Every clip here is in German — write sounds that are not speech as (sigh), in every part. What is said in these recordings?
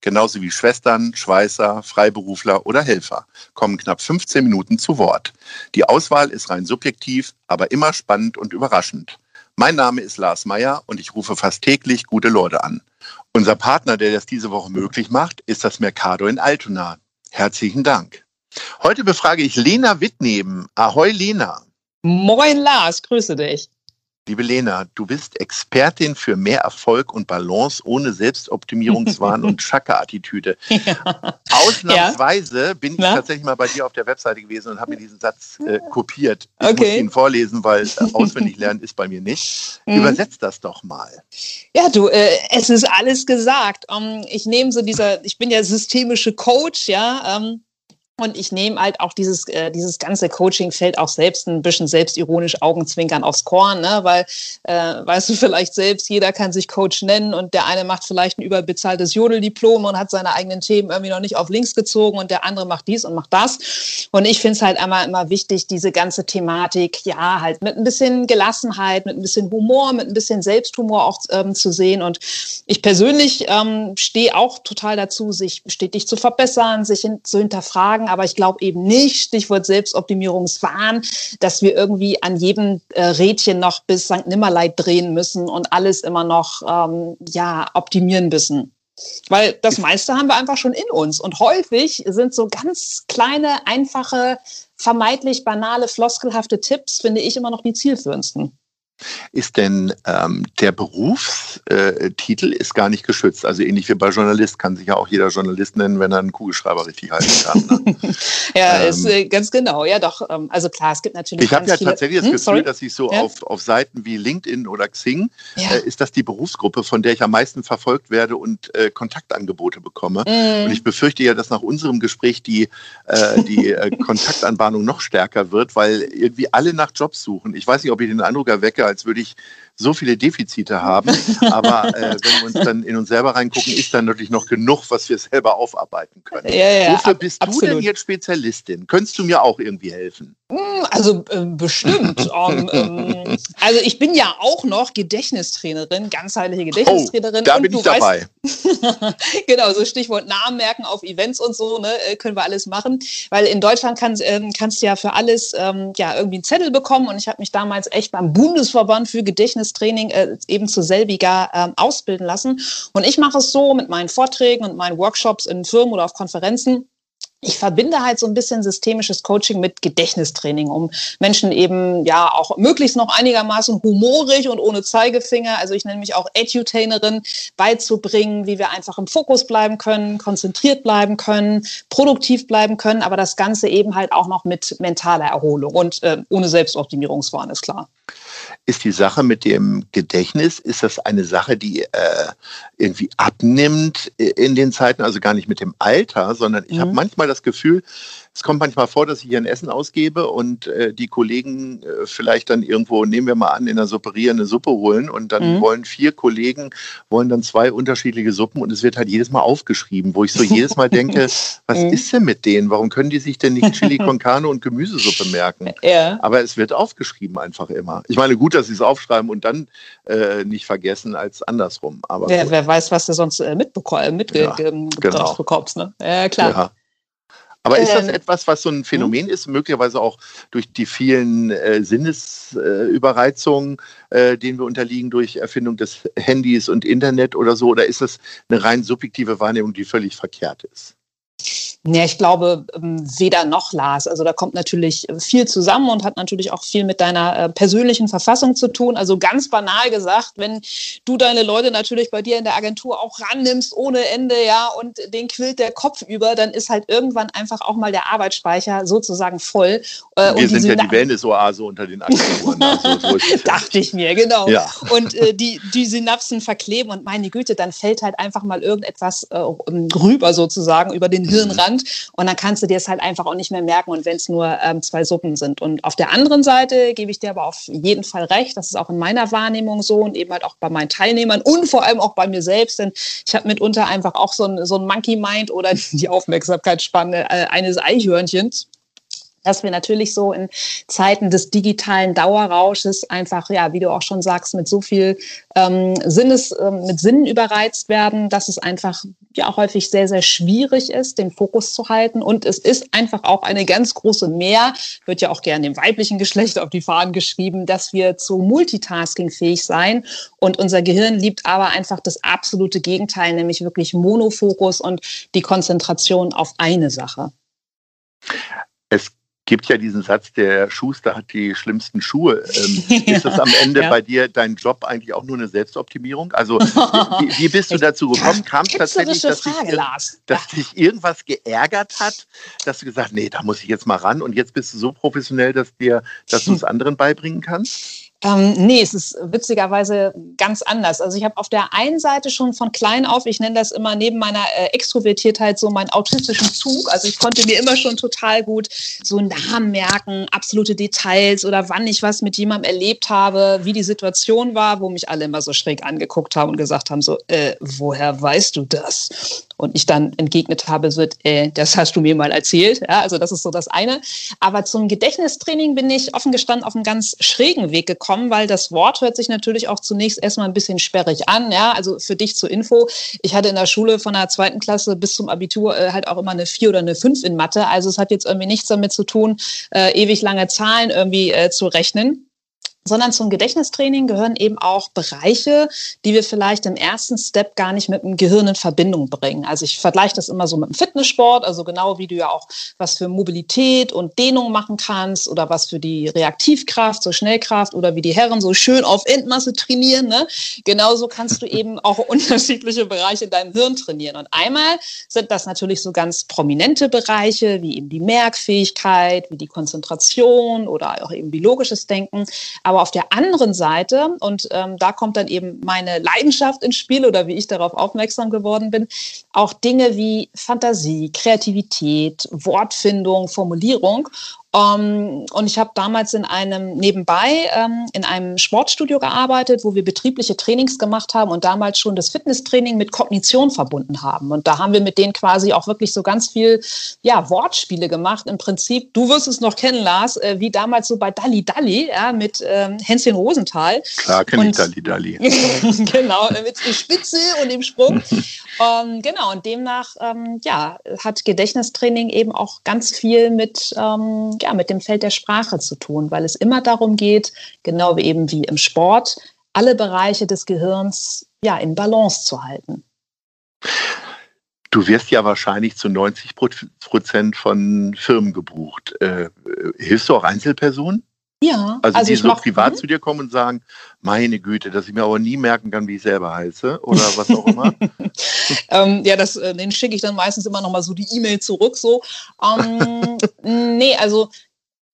genauso wie Schwestern, Schweißer, Freiberufler oder Helfer, kommen knapp 15 Minuten zu Wort. Die Auswahl ist rein subjektiv, aber immer spannend und überraschend. Mein Name ist Lars Meyer und ich rufe fast täglich gute Leute an. Unser Partner, der das diese Woche möglich macht, ist das Mercado in Altona. Herzlichen Dank. Heute befrage ich Lena Wittneben. Ahoi, Lena. Moin, Lars, grüße dich. Liebe Lena, du bist Expertin für mehr Erfolg und Balance ohne Selbstoptimierungswahn (laughs) und Schacke-Attitüde. Ja. Ausnahmsweise ja. bin ich Na? tatsächlich mal bei dir auf der Webseite gewesen und habe mir diesen Satz äh, kopiert. Ich okay. muss ihn vorlesen, weil äh, (laughs) auswendig lernen ist bei mir nicht. Mhm. Übersetzt das doch mal. Ja, du, äh, es ist alles gesagt. Um, ähm, ich nehme so dieser, ich bin ja systemische Coach, ja. Um, und ich nehme halt auch dieses, äh, dieses ganze Coaching-Feld auch selbst ein bisschen selbstironisch Augenzwinkern aufs Korn, ne? weil, äh, weißt du vielleicht selbst, jeder kann sich Coach nennen und der eine macht vielleicht ein überbezahltes Jodeldiplom und hat seine eigenen Themen irgendwie noch nicht auf links gezogen und der andere macht dies und macht das. Und ich finde es halt einmal immer wichtig, diese ganze Thematik, ja, halt mit ein bisschen Gelassenheit, mit ein bisschen Humor, mit ein bisschen Selbsthumor auch ähm, zu sehen. Und ich persönlich ähm, stehe auch total dazu, sich stetig zu verbessern, sich hin, zu hinterfragen aber ich glaube eben nicht, Stichwort Selbstoptimierungswahn, dass wir irgendwie an jedem äh, Rädchen noch bis St. Nimmerleid drehen müssen und alles immer noch ähm, ja, optimieren müssen. Weil das meiste haben wir einfach schon in uns. Und häufig sind so ganz kleine, einfache, vermeintlich banale, floskelhafte Tipps, finde ich, immer noch die zielführendsten. Ist denn ähm, der Berufstitel äh, ist gar nicht geschützt? Also ähnlich wie bei Journalist kann sich ja auch jeder Journalist nennen, wenn er einen Kugelschreiber richtig halten kann. Ne? (laughs) ja, ähm, ist äh, ganz genau. Ja, doch. Ähm, also klar, es gibt natürlich. Ich habe ja viele, tatsächlich das hm, Gefühl, sorry? dass ich so ja? auf, auf Seiten wie LinkedIn oder Xing ja. äh, ist das die Berufsgruppe, von der ich am meisten verfolgt werde und äh, Kontaktangebote bekomme. Mm. Und ich befürchte ja, dass nach unserem Gespräch die, äh, die äh, (laughs) Kontaktanbahnung noch stärker wird, weil irgendwie alle nach Jobs suchen. Ich weiß nicht, ob ich den Eindruck erwecke, als würde ich so viele Defizite haben. (laughs) Aber äh, wenn wir uns dann in uns selber reingucken, ist dann natürlich noch genug, was wir selber aufarbeiten können. Ja, ja, Wofür bist absolut. du denn jetzt Spezialistin? Könntest du mir auch irgendwie helfen? Hm, also äh, bestimmt. um, (laughs) ähm, also ich bin ja auch noch Gedächtnistrainerin, ganzheitliche Gedächtnistrainerin. Oh, da bin ich dabei. Weißt, (laughs) genau, so Stichwort Namen merken auf Events und so, ne, äh, können wir alles machen. Weil in Deutschland kann, ähm, kannst du ja für alles ähm, ja, irgendwie einen Zettel bekommen und ich habe mich damals echt beim Bundesverband für Gedächtnis Training äh, eben zu selbiger äh, ausbilden lassen. Und ich mache es so mit meinen Vorträgen und meinen Workshops in Firmen oder auf Konferenzen ich verbinde halt so ein bisschen systemisches Coaching mit Gedächtnistraining, um Menschen eben ja auch möglichst noch einigermaßen humorig und ohne Zeigefinger, also ich nenne mich auch Edutainerin, beizubringen, wie wir einfach im Fokus bleiben können, konzentriert bleiben können, produktiv bleiben können, aber das Ganze eben halt auch noch mit mentaler Erholung und äh, ohne Selbstoptimierungswahn, ist klar ist die Sache mit dem Gedächtnis, ist das eine Sache, die äh, irgendwie abnimmt in den Zeiten, also gar nicht mit dem Alter, sondern ich mhm. habe manchmal das Gefühl, es kommt manchmal vor, dass ich hier ein Essen ausgebe und äh, die Kollegen äh, vielleicht dann irgendwo, nehmen wir mal an, in der Supperia eine Suppe holen und dann mhm. wollen vier Kollegen, wollen dann zwei unterschiedliche Suppen und es wird halt jedes Mal aufgeschrieben, wo ich so jedes Mal denke, (laughs) was mhm. ist denn mit denen? Warum können die sich denn nicht Chili (laughs) con Carne und Gemüsesuppe merken? Ja. Aber es wird aufgeschrieben einfach immer. Ich meine, gut, dass sie es aufschreiben und dann äh, nicht vergessen als andersrum. Aber wer, wer weiß, was du sonst äh, mitbekommst, mitge ja, genau. bekommst. Ne? Ja, klar. Ja. Aber ist das etwas, was so ein Phänomen hm? ist, möglicherweise auch durch die vielen äh, Sinnesüberreizungen, äh, äh, denen wir unterliegen, durch Erfindung des Handys und Internet oder so? Oder ist das eine rein subjektive Wahrnehmung, die völlig verkehrt ist? Ja, ich glaube ähm, weder noch, Lars. Also da kommt natürlich viel zusammen und hat natürlich auch viel mit deiner äh, persönlichen Verfassung zu tun. Also ganz banal gesagt, wenn du deine Leute natürlich bei dir in der Agentur auch rannimmst ohne Ende, ja, und den quillt der Kopf über, dann ist halt irgendwann einfach auch mal der Arbeitsspeicher sozusagen voll. Äh, Wir sind ja die Wellness-Oase unter den Agenturen. (laughs) also, Dachte ich mir, genau. Ja. Und äh, die, die Synapsen verkleben und meine Güte, dann fällt halt einfach mal irgendetwas äh, rüber sozusagen über den Hirnrand Hand und dann kannst du dir es halt einfach auch nicht mehr merken und wenn es nur ähm, zwei Suppen sind. Und auf der anderen Seite gebe ich dir aber auf jeden Fall recht, das ist auch in meiner Wahrnehmung so und eben halt auch bei meinen Teilnehmern und vor allem auch bei mir selbst, denn ich habe mitunter einfach auch so ein, so ein Monkey Mind oder die Aufmerksamkeitsspanne äh, eines Eichhörnchens dass wir natürlich so in Zeiten des digitalen Dauerrausches einfach, ja, wie du auch schon sagst, mit so viel ähm, Sinnes, ähm, mit Sinnen überreizt werden, dass es einfach ja häufig sehr, sehr schwierig ist, den Fokus zu halten. Und es ist einfach auch eine ganz große Mehr, wird ja auch gerne dem weiblichen Geschlecht auf die Fahnen geschrieben, dass wir zu Multitasking fähig sein. Und unser Gehirn liebt aber einfach das absolute Gegenteil, nämlich wirklich Monofokus und die Konzentration auf eine Sache. Es gibt ja diesen Satz, der Schuster hat die schlimmsten Schuhe. Ähm, ja. Ist das am Ende (laughs) ja. bei dir dein Job eigentlich auch nur eine Selbstoptimierung? Also wie, wie bist du (laughs) dazu gekommen? Kam es tatsächlich, dass, Frage, dich, dass dich irgendwas geärgert hat, dass du gesagt, nee, da muss ich jetzt mal ran und jetzt bist du so professionell, dass dir, dass du es (laughs) anderen beibringen kannst? Ähm, nee, es ist witzigerweise ganz anders. Also ich habe auf der einen Seite schon von klein auf, ich nenne das immer neben meiner äh, Extrovertiertheit so meinen autistischen Zug. Also ich konnte mir immer schon total gut so Namen merken, absolute Details oder wann ich was mit jemandem erlebt habe, wie die Situation war, wo mich alle immer so schräg angeguckt haben und gesagt haben, so, äh, woher weißt du das? Und ich dann entgegnet habe, so, äh, das hast du mir mal erzählt. Ja, also das ist so das eine. Aber zum Gedächtnistraining bin ich offen gestanden auf einen ganz schrägen Weg gekommen, weil das Wort hört sich natürlich auch zunächst erstmal ein bisschen sperrig an. Ja, also für dich zur Info. Ich hatte in der Schule von der zweiten Klasse bis zum Abitur äh, halt auch immer eine vier oder eine fünf in Mathe. Also es hat jetzt irgendwie nichts damit zu tun, äh, ewig lange Zahlen irgendwie äh, zu rechnen sondern zum Gedächtnistraining gehören eben auch Bereiche, die wir vielleicht im ersten Step gar nicht mit dem Gehirn in Verbindung bringen. Also ich vergleiche das immer so mit dem Fitnesssport, also genau wie du ja auch was für Mobilität und Dehnung machen kannst oder was für die Reaktivkraft, so Schnellkraft oder wie die Herren so schön auf Endmasse trainieren. Ne? Genauso kannst du (laughs) eben auch unterschiedliche Bereiche in deinem Hirn trainieren. Und einmal sind das natürlich so ganz prominente Bereiche, wie eben die Merkfähigkeit, wie die Konzentration oder auch eben biologisches Denken. Aber auf der anderen Seite, und ähm, da kommt dann eben meine Leidenschaft ins Spiel oder wie ich darauf aufmerksam geworden bin, auch Dinge wie Fantasie, Kreativität, Wortfindung, Formulierung. Um, ähm, und ich habe damals in einem nebenbei ähm, in einem Sportstudio gearbeitet, wo wir betriebliche Trainings gemacht haben und damals schon das Fitnesstraining mit Kognition verbunden haben. Und da haben wir mit denen quasi auch wirklich so ganz viel ja, Wortspiele gemacht. Im Prinzip, du wirst es noch kennen, Lars, äh, wie damals so bei Dalli Dalli ja, mit ähm, Hänschen Rosenthal. Klar kenne ich Dalli Dalli. (laughs) genau, mit der Spitze und dem Sprung. (laughs) ähm, genau, und demnach ähm, ja, hat Gedächtnistraining eben auch ganz viel mit ähm, ja, mit dem Feld der Sprache zu tun, weil es immer darum geht, genau wie eben wie im Sport, alle Bereiche des Gehirns ja, in Balance zu halten. Du wirst ja wahrscheinlich zu 90 Prozent von Firmen gebucht. Äh, hilfst du auch Einzelpersonen? Ja. Also, also die so privat zu dir kommen und sagen, meine Güte, dass ich mir aber nie merken kann, wie ich selber heiße oder was auch immer. (laughs) ähm, ja, das, äh, den schicke ich dann meistens immer noch mal so die E-Mail zurück. So, ähm, (laughs) nee, also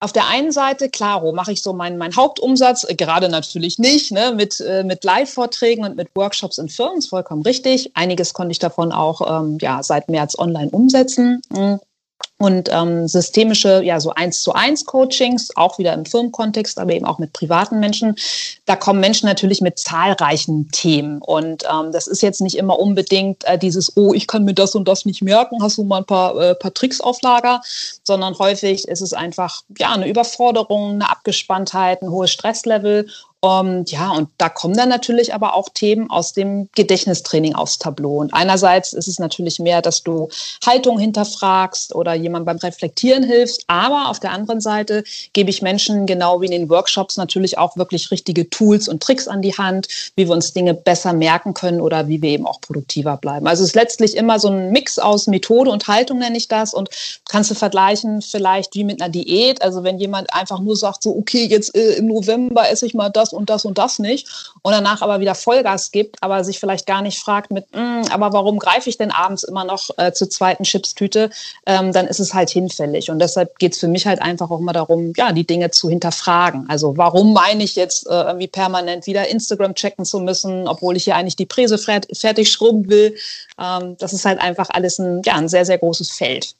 auf der einen Seite, klaro, mache ich so meinen mein Hauptumsatz, äh, gerade natürlich nicht, ne, mit, äh, mit Live-Vorträgen und mit Workshops in Firmen, ist vollkommen richtig. Einiges konnte ich davon auch ähm, ja, seit März online umsetzen. Mhm und ähm, systemische, ja, so eins zu eins Coachings, auch wieder im Firmenkontext, aber eben auch mit privaten Menschen. Da kommen Menschen natürlich mit zahlreichen Themen. Und ähm, das ist jetzt nicht immer unbedingt äh, dieses, oh, ich kann mir das und das nicht merken, hast du mal ein paar, äh, paar Tricks auf Lager, sondern häufig ist es einfach, ja, eine Überforderung, eine Abgespanntheit, ein hohes Stresslevel um, ja, und da kommen dann natürlich aber auch Themen aus dem Gedächtnistraining aufs Tableau. Und einerseits ist es natürlich mehr, dass du Haltung hinterfragst oder jemand beim Reflektieren hilfst. Aber auf der anderen Seite gebe ich Menschen genau wie in den Workshops natürlich auch wirklich richtige Tools und Tricks an die Hand, wie wir uns Dinge besser merken können oder wie wir eben auch produktiver bleiben. Also es ist letztlich immer so ein Mix aus Methode und Haltung, nenne ich das. Und kannst du vergleichen vielleicht wie mit einer Diät. Also wenn jemand einfach nur sagt, so, okay, jetzt äh, im November esse ich mal das und das und das nicht und danach aber wieder Vollgas gibt, aber sich vielleicht gar nicht fragt mit, mm, aber warum greife ich denn abends immer noch äh, zur zweiten Chipstüte, ähm, dann ist es halt hinfällig. Und deshalb geht es für mich halt einfach auch immer darum, ja, die Dinge zu hinterfragen. Also warum meine ich jetzt äh, irgendwie permanent wieder Instagram checken zu müssen, obwohl ich hier eigentlich die Präse fertig schrubben will. Ähm, das ist halt einfach alles ein, ja, ein sehr, sehr großes Feld.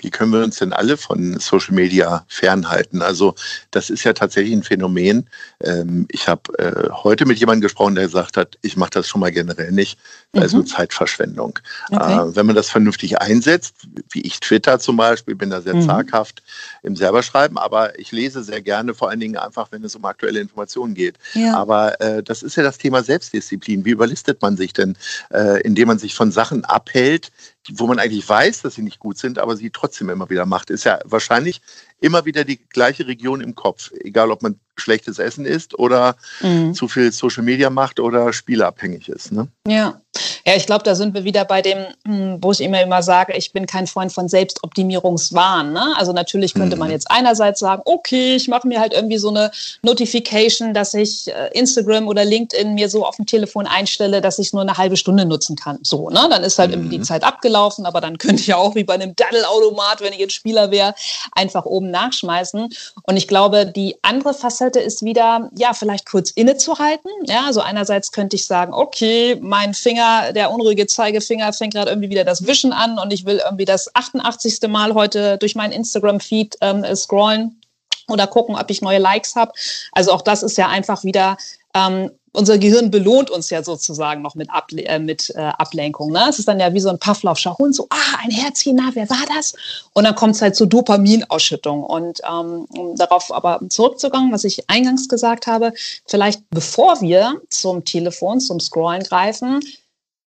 Wie können wir uns denn alle von Social Media fernhalten? Also das ist ja tatsächlich ein Phänomen. Ähm, ich habe äh, heute mit jemandem gesprochen, der gesagt hat, ich mache das schon mal generell nicht, weil es mhm. nur Zeitverschwendung. Okay. Äh, wenn man das vernünftig einsetzt, wie ich Twitter zum Beispiel, bin da sehr mhm. zaghaft im selberschreiben, aber ich lese sehr gerne, vor allen Dingen einfach, wenn es um aktuelle Informationen geht. Ja. Aber äh, das ist ja das Thema Selbstdisziplin. Wie überlistet man sich denn, indem man sich von Sachen abhält, wo man eigentlich weiß, dass sie nicht gut sind, aber sie trotzdem immer wieder macht, ist ja wahrscheinlich immer wieder die gleiche Region im Kopf. Egal, ob man schlechtes Essen isst oder mhm. zu viel Social Media macht oder spielabhängig ist. Ne? Ja. Ja, ich glaube, da sind wir wieder bei dem, hm, wo ich immer immer sage, ich bin kein Freund von Selbstoptimierungswahn. Ne? Also natürlich könnte mhm. man jetzt einerseits sagen, okay, ich mache mir halt irgendwie so eine Notification, dass ich äh, Instagram oder LinkedIn mir so auf dem Telefon einstelle, dass ich nur eine halbe Stunde nutzen kann. So, ne? Dann ist halt mhm. irgendwie die mhm. Zeit abgelaufen, aber dann (laughs) könnte ich ja auch wie bei einem Daddelautomat, wenn ich jetzt Spieler wäre, einfach oben nachschmeißen. Und ich glaube, die andere Facette ist wieder, ja, vielleicht kurz innezuhalten. Ja, also einerseits könnte ich sagen, okay, mein Finger, der unruhige Zeigefinger fängt gerade irgendwie wieder das Wischen an und ich will irgendwie das 88. Mal heute durch meinen Instagram-Feed ähm, scrollen oder gucken, ob ich neue Likes habe. Also auch das ist ja einfach wieder ähm, unser Gehirn belohnt uns ja sozusagen noch mit, Able äh, mit äh, Ablenkung. Ne? Es ist dann ja wie so ein Pavlovscher Hund, so, ah, ein Herzchen, na, wer war das? Und dann kommt es halt zur Dopaminausschüttung. Und ähm, um darauf aber zurückzukommen, was ich eingangs gesagt habe, vielleicht bevor wir zum Telefon, zum Scrollen greifen,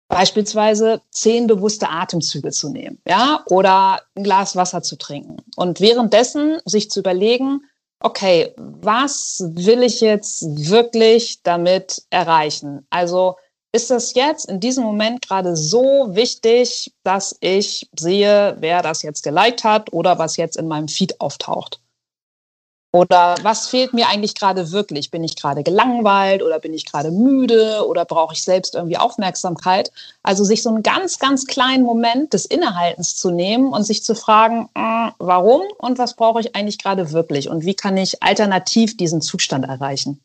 beispielsweise zehn bewusste Atemzüge zu nehmen, ja, oder ein Glas Wasser zu trinken. Und währenddessen sich zu überlegen, okay, was will ich jetzt wirklich damit erreichen? Also ist das jetzt in diesem Moment gerade so wichtig, dass ich sehe, wer das jetzt geliked hat oder was jetzt in meinem Feed auftaucht? Oder was fehlt mir eigentlich gerade wirklich? Bin ich gerade gelangweilt oder bin ich gerade müde oder brauche ich selbst irgendwie Aufmerksamkeit? Also sich so einen ganz, ganz kleinen Moment des Innehaltens zu nehmen und sich zu fragen, äh, warum und was brauche ich eigentlich gerade wirklich und wie kann ich alternativ diesen Zustand erreichen?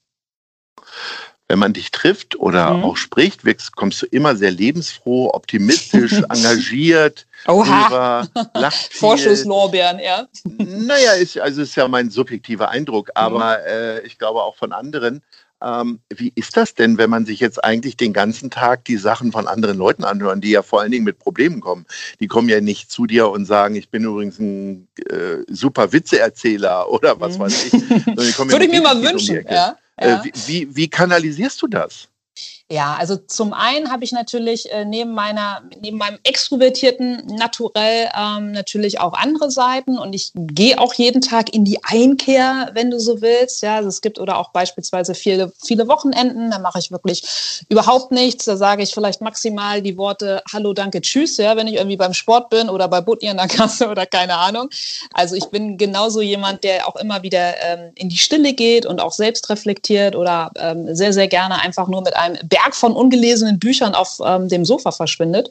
Wenn man dich trifft oder mhm. auch spricht, wirkst, kommst du immer sehr lebensfroh, optimistisch, (laughs) engagiert, Oha. (laughs) Vorschusslorbeeren, ja. Naja, ist, also ist ja mein subjektiver Eindruck, aber mhm. äh, ich glaube auch von anderen. Ähm, wie ist das denn, wenn man sich jetzt eigentlich den ganzen Tag die Sachen von anderen Leuten anhören, die ja vor allen Dingen mit Problemen kommen? Die kommen ja nicht zu dir und sagen, ich bin übrigens ein äh, super Witzeerzähler oder was mhm. weiß ich. Würde ich mir mal wünschen, ja. Äh, ja. Wie, wie kanalisierst du das? Ja, also zum einen habe ich natürlich äh, neben meiner, neben meinem extrovertierten Naturell ähm, natürlich auch andere Seiten und ich gehe auch jeden Tag in die Einkehr, wenn du so willst. Ja, also es gibt oder auch beispielsweise viele, viele Wochenenden, da mache ich wirklich überhaupt nichts. Da sage ich vielleicht maximal die Worte Hallo, danke, tschüss, ja, wenn ich irgendwie beim Sport bin oder bei Butni in der Kasse (laughs) oder keine Ahnung. Also ich bin genauso jemand, der auch immer wieder ähm, in die Stille geht und auch selbst reflektiert oder ähm, sehr, sehr gerne einfach nur mit einem Berg von ungelesenen Büchern auf ähm, dem Sofa verschwindet.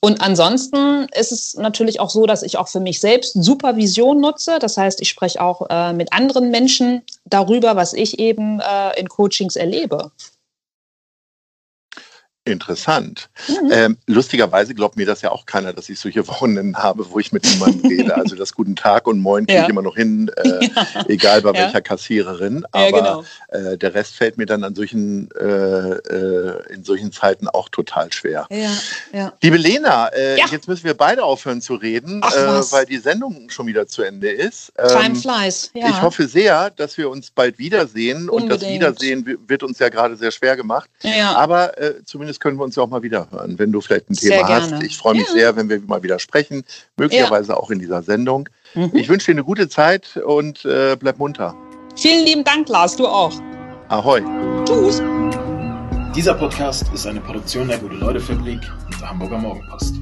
Und ansonsten ist es natürlich auch so, dass ich auch für mich selbst Supervision nutze. Das heißt, ich spreche auch äh, mit anderen Menschen darüber, was ich eben äh, in Coachings erlebe. Interessant. Mhm. Ähm, lustigerweise glaubt mir das ja auch keiner, dass ich solche (laughs) Wochenenden habe, wo ich mit niemandem rede. Also das Guten Tag und Moin kriege ja. ich immer noch hin, äh, (laughs) ja. egal bei ja. welcher Kassiererin. Aber genau. äh, der Rest fällt mir dann an solchen, äh, äh in solchen Zeiten auch total schwer. Liebe Lena, äh, jetzt müssen wir beide aufhören zu reden, Ach, äh, weil die Sendung schon wieder zu Ende ist. Ähm, Time flies. Ich hoffe sehr, dass wir uns bald wiedersehen. Unbedingt. Und das Wiedersehen wird uns ja gerade sehr schwer gemacht. Aber zumindest zumindest können wir uns ja auch mal wieder hören, wenn du vielleicht ein Thema hast. Ich freue mich ja. sehr, wenn wir mal wieder sprechen, möglicherweise ja. auch in dieser Sendung. Mhm. Ich wünsche dir eine gute Zeit und äh, bleib munter. Vielen lieben Dank, Lars, du auch. Ahoi. Tschüss. Dieser Podcast ist eine Produktion der Gute-Leute-Fabrik und der Hamburger Morgenpost.